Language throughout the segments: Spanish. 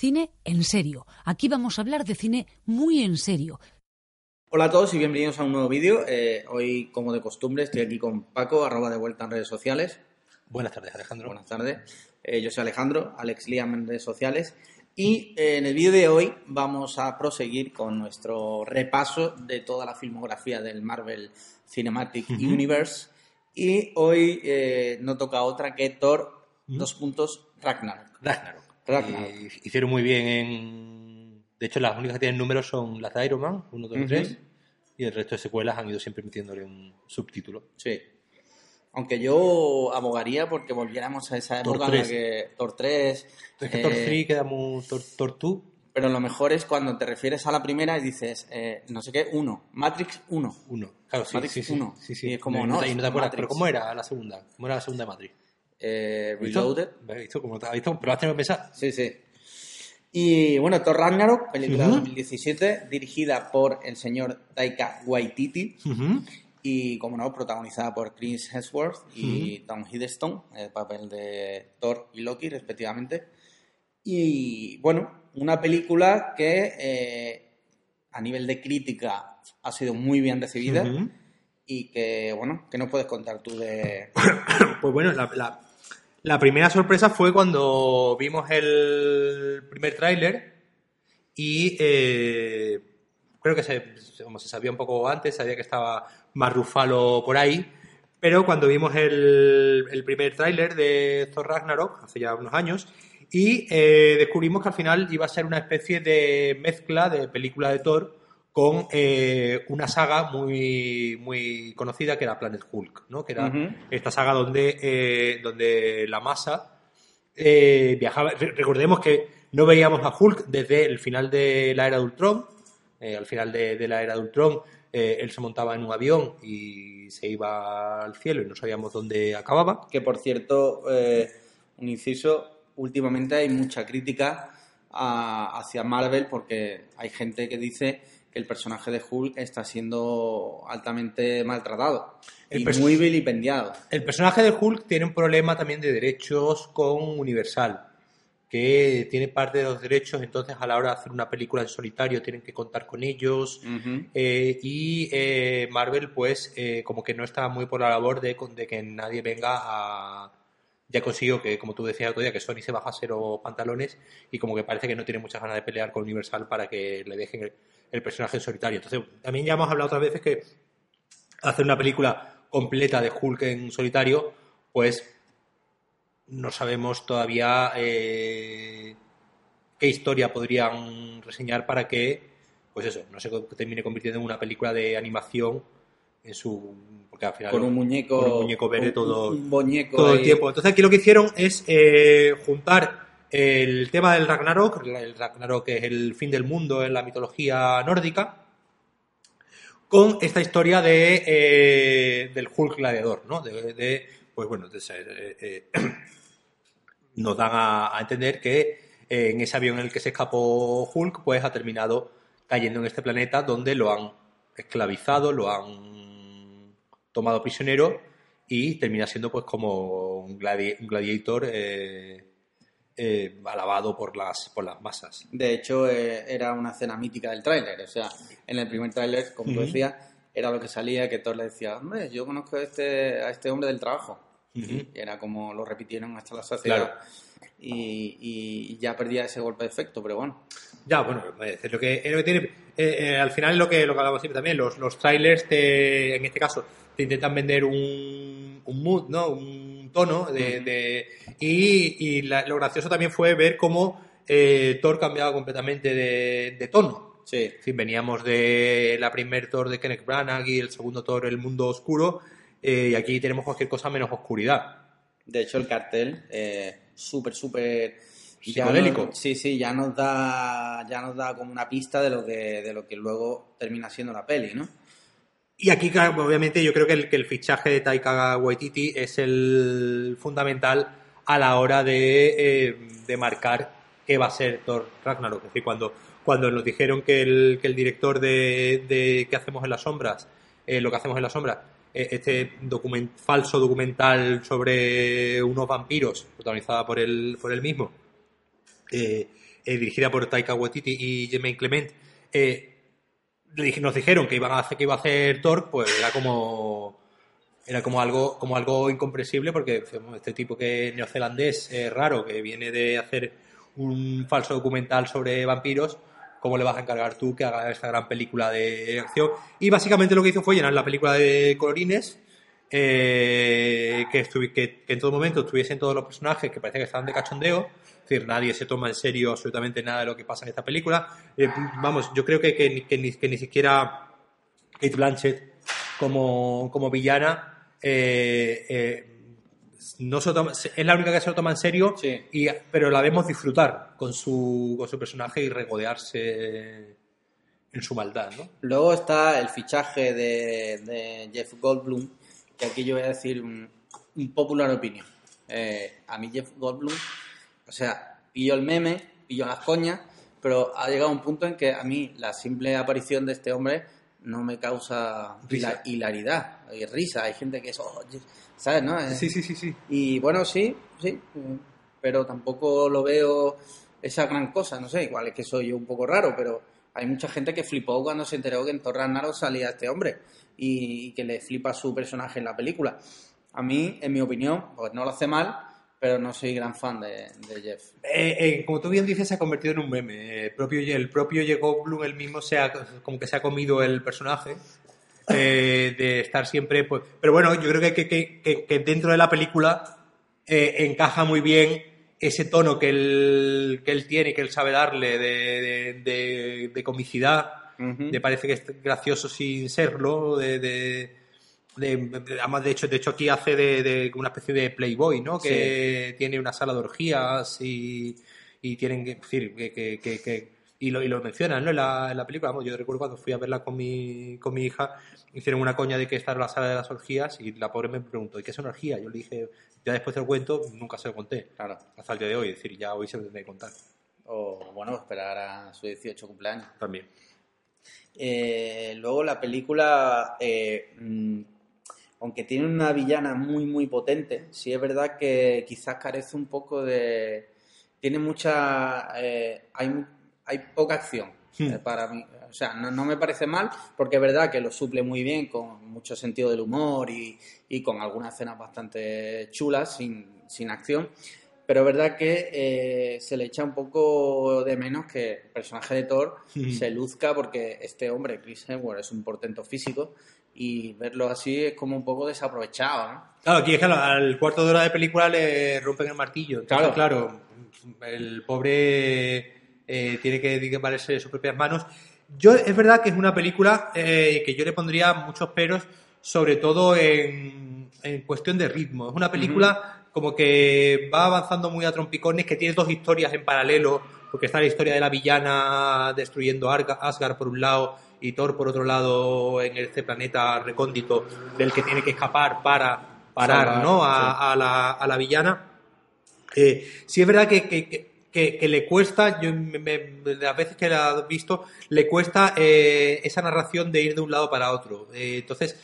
cine en serio. Aquí vamos a hablar de cine muy en serio. Hola a todos y bienvenidos a un nuevo vídeo. Eh, hoy, como de costumbre, estoy aquí con Paco, arroba de vuelta en redes sociales. Buenas tardes, Alejandro. Buenas tardes. Eh, yo soy Alejandro, Alex Liam en redes sociales. Y eh, en el vídeo de hoy vamos a proseguir con nuestro repaso de toda la filmografía del Marvel Cinematic Universe. Y hoy no toca otra que Thor, dos puntos, Ragnarok. Ragnarok. Hicieron muy bien en... De hecho, las únicas que tienen números son las de Iron Man, 1, 2, 3. Y el resto de secuelas han ido siempre metiéndole un subtítulo. Sí. Aunque yo abogaría porque volviéramos a esa época en la que Thor 3. Es que Thor 3 eh, queda muy. Thor, 2. Pero lo mejor es cuando te refieres a la primera y dices, eh, no sé qué, 1. Matrix 1. 1. Claro, sí. Matrix sí, 1. Sí, sí. Y es como, no, no, te acuerdas, pero ¿cómo era la segunda? ¿Cómo era la segunda de Matrix? Eh, Reloaded. ¿Visto? ¿Cómo te has visto? Pero has tenido que pensar. Sí, sí. Y bueno, Thor Ragnarok, película de 2017, dirigida por el señor Taika Waititi. Y, como no, protagonizada por Chris Hemsworth y Tom Hiddleston, el papel de Thor y Loki, respectivamente. Y, bueno, una película que eh, a nivel de crítica ha sido muy bien recibida. Y que, bueno, ¿qué nos puedes contar tú de...? pues bueno, la, la primera sorpresa fue cuando vimos el primer tráiler y eh, creo que se, como se sabía un poco antes, sabía que estaba más Rufalo por ahí, pero cuando vimos el, primer tráiler de Thor Ragnarok, hace ya unos años, y eh, descubrimos que al final iba a ser una especie de mezcla de película de Thor con eh, una saga muy, muy conocida que era Planet Hulk, ¿no? que era esta saga donde, eh, donde la masa eh, viajaba. recordemos que no veíamos a Hulk desde el final de la era de Ultron. al final de, la era de Ultron, él se montaba en un avión y se iba al cielo y no sabíamos dónde acababa. Que por cierto, un inciso, últimamente hay mucha crítica hacia Marvel porque hay gente que dice el personaje de Hulk está siendo altamente maltratado y muy vilipendiado. El personaje de Hulk tiene un problema también de derechos con Universal, que tiene parte de los derechos, entonces a la hora de hacer una película en solitario tienen que contar con ellos eh, y eh, Marvel pues eh, como que no está muy por la labor de, de que nadie venga a ya consiguió que, como tú decías otro día, que Sony se baja cero pantalones y como que parece que no tiene muchas ganas de pelear con Universal para que le dejen el, personaje en solitario. Entonces, también ya hemos hablado otras veces que hacer una película completa de Hulk en solitario, pues no sabemos todavía eh, qué historia podrían reseñar para que, pues eso, no se termine convirtiendo en una película de animación en su porque al final con un muñeco con un muñeco verde todo, todo el tiempo entonces aquí lo que hicieron es eh, juntar el tema del Ragnarok, el Ragnarok es el fin del mundo en la mitología nórdica, con esta historia de, eh, del Hulk gladiador, ¿no? De, pues bueno, eh, eh, nos dan a, entender que en ese avión en el que se escapó Hulk, pues ha terminado cayendo en este planeta donde lo han esclavizado, lo han tomado prisionero y termina siendo pues como un, gladiator eh, alabado por las, por las masas. De hecho, eh, era una escena mítica del tráiler. O sea, en el primer tráiler, como tú decías, era lo que salía que Thor le decía, hombre, yo conozco a este, a este hombre del trabajo. Y era como lo repitieron hasta la saciedad. Y, ya perdía ese golpe de efecto, pero bueno. Ya, bueno, es lo que, es lo que tiene. Eh, al final lo que, lo que hablamos siempre también. Los, los trailers, en este caso, te intentan vender un, un mood, ¿no? Un tono de, y, lo gracioso también fue ver cómo eh, Thor cambiaba completamente de, tono. Sí. veníamos de la primer Thor de Kenneth Branagh y el segundo Thor El Mundo Oscuro eh, y aquí tenemos cualquier cosa menos oscuridad. De hecho, el cartel, eh, súper, súper psicodélico. sí, sí, ya nos da ya nos da como una pista de lo que de lo que luego termina siendo la peli, ¿no? Y aquí, obviamente, yo creo que el, que el fichaje de Taika Waititi es el fundamental a la hora de, eh, de marcar qué va a ser Thor Ragnarok. Es decir, cuando, cuando nos dijeron que el, que el director de, de ¿Qué hacemos en las sombras? Eh, lo que hacemos en las sombras, eh, este document, falso documental sobre unos vampiros, protagonizada por él, por él mismo, dirigida por Taika Waititi y Jermaine Clement, nos dijeron que iban a hacer que iba a hacer Thor, pues era como era como algo como algo incomprensible porque este tipo que neozelandés raro que viene de hacer un falso documental sobre vampiros cómo le vas a encargar tú que haga esta gran película de acción y básicamente lo que hizo fue llenar la película de colorines eh, que, que, en todo momento estuviesen todos los personajes que parece que estaban de cachondeo. Decir, nadie se toma en serio absolutamente nada de lo que pasa en esta película. Eh, vamos, yo creo que, que, ni, que, ni, siquiera Kate Blanchett como, como villana eh, no se toma, es la única que se lo toma en serio, y, pero la vemos disfrutar con su, con su personaje y regodearse en su maldad. ¿no? Luego está el fichaje de, de Jeff Goldblum, que aquí yo voy a decir un, popular opinión. Eh, a mí Jeff Goldblum, o sea, pillo el meme, pillo las coñas, pero ha llegado un punto en que a mí la simple aparición de este hombre no me causa hilaridad y risa. Hay gente que es, oh, ¿sabes? No? Sí, sí, sí, sí. Y bueno, sí, sí, pero tampoco lo veo esa gran cosa, no sé, igual es que soy yo un poco raro, pero hay mucha gente que flipó cuando se enteró que en Ragnarok salía este hombre y, que le flipa su personaje en la película. A mí, en mi opinión, pues no lo hace mal, pero no soy gran fan de, Jeff. Eh, eh, como tú bien dices, se ha convertido en un meme. El propio, el propio Jacob Bloom, el mismo, se ha, como que se ha comido el personaje. Eh, de estar siempre. Pues, pero bueno, yo creo que, que, que, dentro de la película encaja muy bien ese tono que él, que él tiene, que él sabe darle de, de, de comicidad me parece que es gracioso sin serlo, de, de, además de hecho, de hecho aquí hace de, una especie de playboy, ¿no? Que tiene una sala de orgías y, y tienen que decir que, que, que, y lo, y lo mencionan ¿no? en, la, en la película. Vamos, yo recuerdo cuando fui a verla con mi, con mi hija, hicieron una coña de que esta era la sala de las orgías y la pobre me preguntó, ¿y qué es una orgía? Yo le dije, ya después del cuento, nunca se lo conté. Claro. Hasta el día de hoy, es decir, ya hoy se lo tendré que contar. O, bueno, esperar a su 18 cumpleaños. También. Eh, luego la película, eh, mm, aunque tiene una villana muy, muy potente, sí es verdad que quizás carece un poco de... Tiene mucha... Eh, hay, hay poca acción hmm. para mí. O sea, no, me parece mal, porque es verdad que lo suple muy bien, con mucho sentido del humor y, y con algunas escenas bastante chulas, sin, sin acción pero es verdad que eh, se le echa un poco de menos que el personaje de Thor se luzca porque este hombre, Chris Hemsworth, es un portento físico y verlo así es como un poco desaprovechado, ¿no? Claro, aquí es que al cuarto de hora de película le rompen el martillo. claro, claro, el pobre eh, tiene que valerse sus propias manos. Yo, es verdad que es una película eh, que yo le pondría muchos peros, sobre todo en, cuestión de ritmo. Es una película como que va avanzando muy a trompicones, que tiene dos historias en paralelo, porque está la historia de la villana destruyendo Asgard por un lado y Thor por otro lado en este planeta recóndito del que tiene que escapar para parar ¿no? a, la, a la villana. Eh, sí es verdad que, que, le cuesta, yo las veces que la he visto, le cuesta eh, esa narración de ir de un lado para otro. Eh, entonces,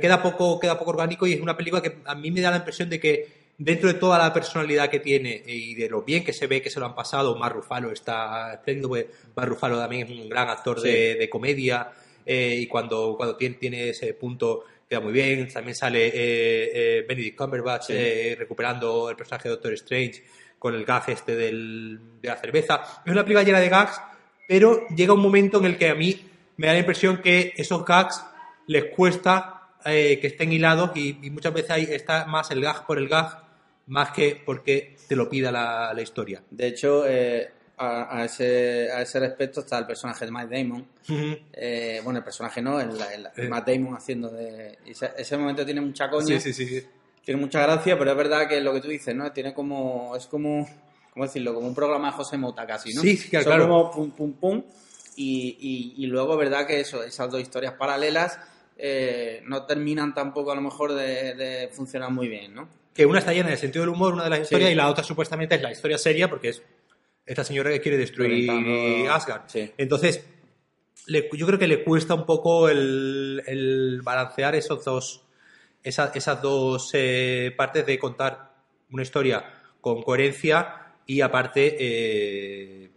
queda poco, queda poco orgánico y es una película que a mí me da la impresión de que dentro de toda la personalidad que tiene y de lo bien que se ve que se lo han pasado, Mar Rufalo está espléndido, pues Mar Rufalo también es un gran actor de, comedia eh, y cuando, cuando tiene, tiene, ese punto queda muy bien. También sale eh, eh, Benedict Cumberbatch recuperando el personaje de Doctor Strange con el gag este del, de la cerveza. Es una película llena de gags, pero llega un momento en el que a mí me da la impresión que esos gags les cuesta que estén hilados y, muchas veces ahí está más el gag por el gag más que porque te lo pida la, la historia. De hecho, eh, a, ese, a ese respecto está el personaje de Matt Damon. Eh, bueno, el personaje no, el, eh. Matt Damon haciendo de... Ese, momento tiene mucha coña. Sí, sí, sí, Tiene mucha gracia, pero es verdad que lo que tú dices, ¿no? Tiene como... Es como... ¿Cómo decirlo? Como un programa de José Mota casi, ¿no? Sí, sí, claro. como pum, pum, pum. Y, y, y luego, ¿verdad? Que eso, esas dos historias paralelas no terminan tampoco a lo mejor de, de funcionar muy bien, ¿no? Que una está llena en el sentido del humor, una de las historias, y la otra supuestamente es la historia seria, porque es esta señora que quiere destruir Asgard. Entonces, yo creo que le cuesta un poco el, balancear esos dos, esas dos eh, partes de contar una historia con coherencia y aparte eh,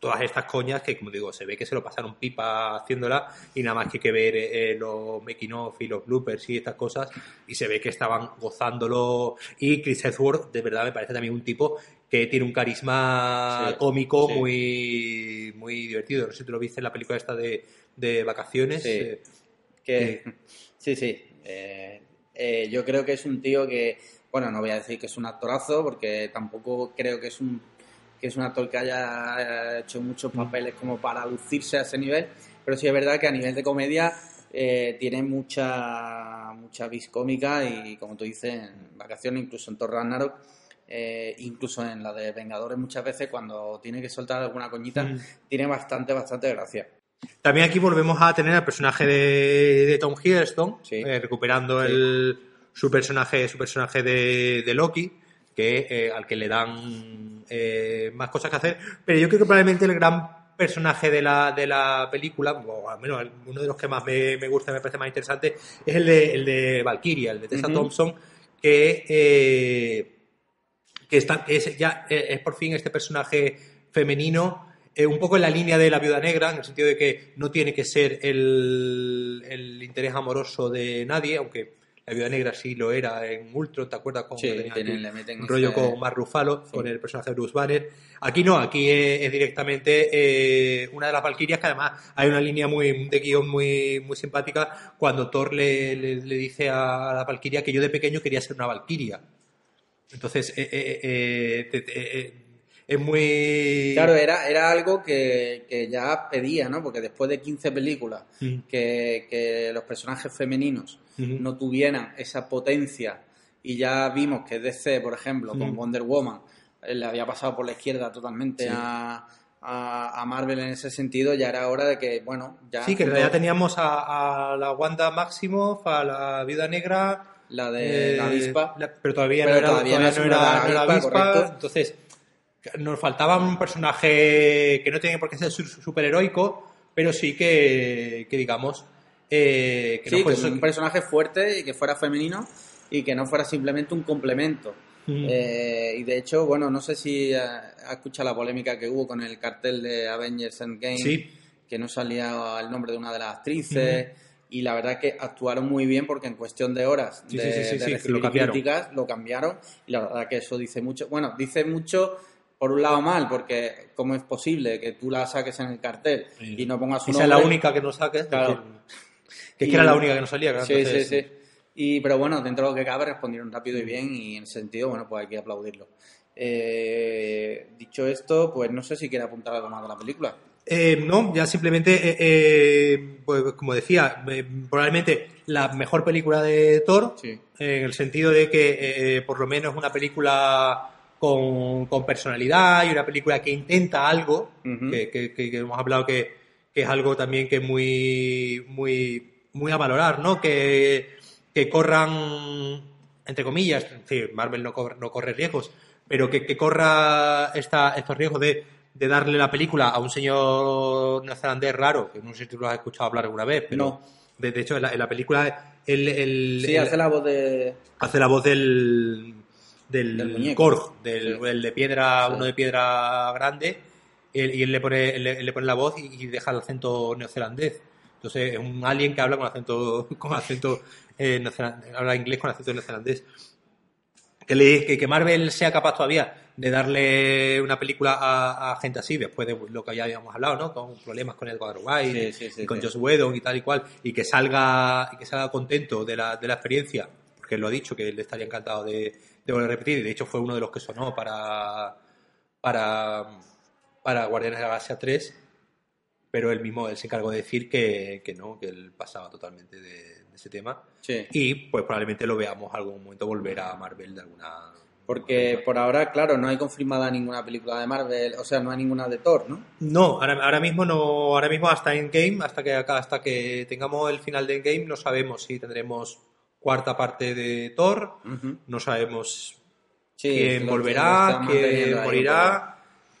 todas estas coñas que, como digo, se ve que se lo pasaron pipa haciéndola y nada más que que ver eh, los making of y los bloopers y estas cosas y se ve que estaban gozándolo y Chris Hemsworth de verdad me parece también un tipo que tiene un carisma Sí, cómico sí. muy muy divertido. No sé si tú lo viste en la película esta de, de vacaciones. Sí. eh, Que, sí, sí. Eh, yo creo que es un tío que, bueno, no voy a decir que es un actorazo, porque tampoco creo que es un que es un actor que haya eh, hecho muchos papeles como para lucirse a ese nivel, pero sí es verdad que a nivel de comedia eh, tiene mucha mucha vis cómica y como tú dices, en vacaciones, incluso en Thor Ragnarok, eh, incluso en la de Vengadores muchas veces cuando tiene que soltar alguna coñita, Mm. tiene bastante, bastante gracia. También aquí volvemos a tener al personaje de, de Tom Hiddleston, Sí. eh, recuperando Sí. el, su personaje, su personaje de, de Loki, que eh, al que le dan eh, más cosas que hacer. Pero yo creo que probablemente el gran personaje de la, de la película, o al menos uno de los que más me, me gusta, me parece más interesante, es el de, el de Valkyria, el de Tessa. Thompson, que, eh, que, está, que es, ya, eh, es por fin este personaje femenino eh, un poco en la línea de la viuda negra, en el sentido de que no tiene que ser el, el interés amoroso de nadie, aunque la viuda negra sí lo era en Ultron, ¿te acuerdas? Con, Sí, tenía tienen- aquí le meten un rollo ese- con Mark Ruffalo, con el personaje de Bruce Banner. Aquí no, aquí es, es directamente eh, una de las Valkyrias que además hay una línea muy de guion muy, muy simpática cuando Thor le, le- le dice a la Valkyria que yo de pequeño quería ser una Valkyria. Entonces, eh, eh, te- te- eh, es muy... Claro, era, era algo que, que ya pedía, ¿no? Porque después de 15 películas Mm. que, que los personajes femeninos No tuvieran esa potencia y ya vimos que DC, por ejemplo, con. Wonder Woman, eh, le había pasado por la izquierda totalmente Sí. a, a, a Marvel en ese sentido, ya era hora de que, bueno, ya... Sí, que en realidad teníamos a, a la Wanda Maximoff, a la Viuda Negra... La de la eh, avispa. la- pero todavía Pero no era, todavía todavía no era era, la avispa, avispa. Entonces, nos faltaba un personaje que no tiene por qué ser su- superheroico, pero sí que, que digamos, eh, que Sí, no que un personaje fuerte y que fuera femenino y que no fuera simplemente un complemento. Mm. Eh, y de hecho, bueno, no sé si ha, ha escuchado la polémica que hubo con el cartel de Avengers Endgame, Sí. que no salía el nombre de una de las actrices. Y la verdad que actuaron muy bien porque en cuestión de horas Sí, de, sí, sí, sí, de sí, recibir lo cambiaron. críticas lo cambiaron. Y la verdad que eso dice mucho. Bueno, dice mucho por un lado mal, porque cómo es posible que tú la saques en el cartel y no pongas Y un sea la nombre? única que no saques. Claro. Que es que era la única que no salía. claro, Sí, entonces- sí, sí. Y, pero bueno, dentro de lo que cabe respondieron rápido y bien y en ese sentido, bueno, pues hay que aplaudirlo. Eh, dicho esto, pues no sé si quiere apuntar algo más de la película. Eh, no, ya simplemente, eh, eh, pues, como decía, eh, probablemente la mejor película de Thor, Sí. en el sentido de que por lo menos es una película con, con personalidad y una película que intenta algo, que hemos hablado que, que es algo también que es muy, muy, muy a valorar, ¿no? Que, que corran, entre comillas, decir, Marvel no corre, no corre riesgos, pero que, que corra esta, estos riesgos de, de darle la película a un señor neozelandés raro, que no sé si tú lo has escuchado hablar alguna vez, pero No. de, de hecho en la, en la película él- Sí, hace la voz de... hace la voz del del, Del muñeco. Korg, del Sí. el de piedra, Sí. uno de piedra grande, él- y él le pone, le, le pone la voz y, y deja el acento neozelandés. Entonces es un alien que habla con acento, con acento eh, habla inglés con acento neozelandés. Que, le, que, que Marvel sea capaz todavía de darle una película a, a gente así, después de lo que ya habíamos hablado, ¿no? Con problemas con Edward White Sí, sí, sí, y con sí. Joss Whedon y tal y cual, y que salga, y que salga contento de la, de la experiencia, porque lo ha dicho, que él estaría encantado de, de volver a repetir, y de hecho fue uno de los que sonó para, para, para Guardianes de la Galaxia 3, pero él mismo él se encargó de decir que, que no, que él pasaba totalmente de, de ese tema. Sí. Y pues probablemente lo veamos algún momento volver a Marvel de alguna. Porque por ahora, claro, no hay confirmada ninguna película de Marvel, o sea, no hay ninguna de Thor, ¿no? No, ahora, ahora mismo no, ahora mismo hasta Endgame, hasta que acá, hasta que tengamos el final de Endgame, no sabemos si tendremos cuarta parte de Thor, Ujú. no sabemos Sí, quién volverá, quién morirá.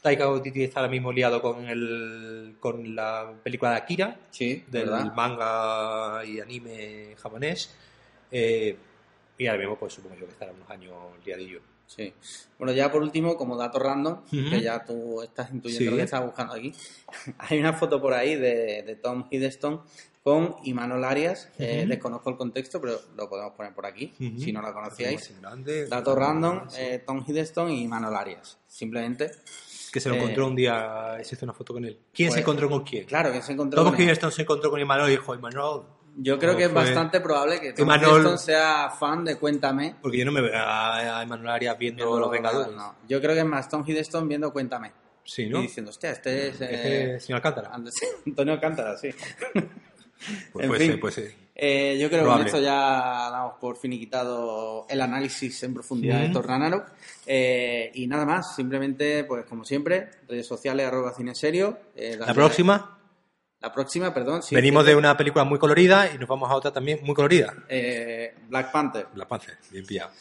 Taika Waititi está ahora mismo liado con el con la película de Akira. Sí, del ¿verdad? manga y anime japonés. eh, y ahora mismo, pues supongo yo que estará unos años liadillo. Sí. Bueno, ya por último, como dato random, que ya tú estás intuyendo Sí. lo que estás buscando aquí, hay una foto por ahí de, de Tom Hiddleston con Imanol Arias. Eh, desconozco el contexto, pero lo podemos poner por aquí, si no la conocíais. Grande. Dato random, eh, Tom Hiddleston y Imanol Arias. Simplemente, Que se lo eh, encontró un día, se hizo una foto con él. ¿Quién pues, se encontró con quién? claro, que se encontró Tom con. Hiddleston se encontró con Imanol y dijo, Imanol, Yo creo que es fue- bastante probable que Tom Imanol- sea fan de Cuéntame. porque yo no me veo a, a Imanol Arias viendo Viendo- Los Vengadores. no. Yo creo que es más Tom Hiddleston viendo Cuéntame. Sí, ¿no? Y diciendo, hostia, este es... eh, Este es señor Alcántara. Antonio Alcántara, sí. Pues en fin. puede ser. Eh, yo creo que con esto ya damos por finiquitado el análisis en profundidad de. Thor Ragnarok. Eh, y nada más, simplemente, pues como siempre, redes sociales, arroba cine serio. eh, La próxima, La próxima, perdón. sí, venimos sí, de una película muy colorida y nos vamos a otra también muy colorida. eh, Black Panther. Black Panther, bien pillado.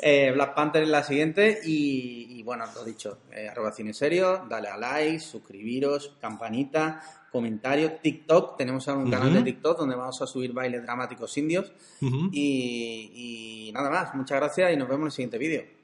Eh, Black Panther es la siguiente y, y bueno, lo dicho, eh, arroba cine serio, dale a like, suscribiros, campanita, comentarios, TikTok, tenemos ahora un canal de TikTok donde vamos a subir bailes dramáticos indios. Y, y nada más, muchas gracias y nos vemos en el siguiente vídeo.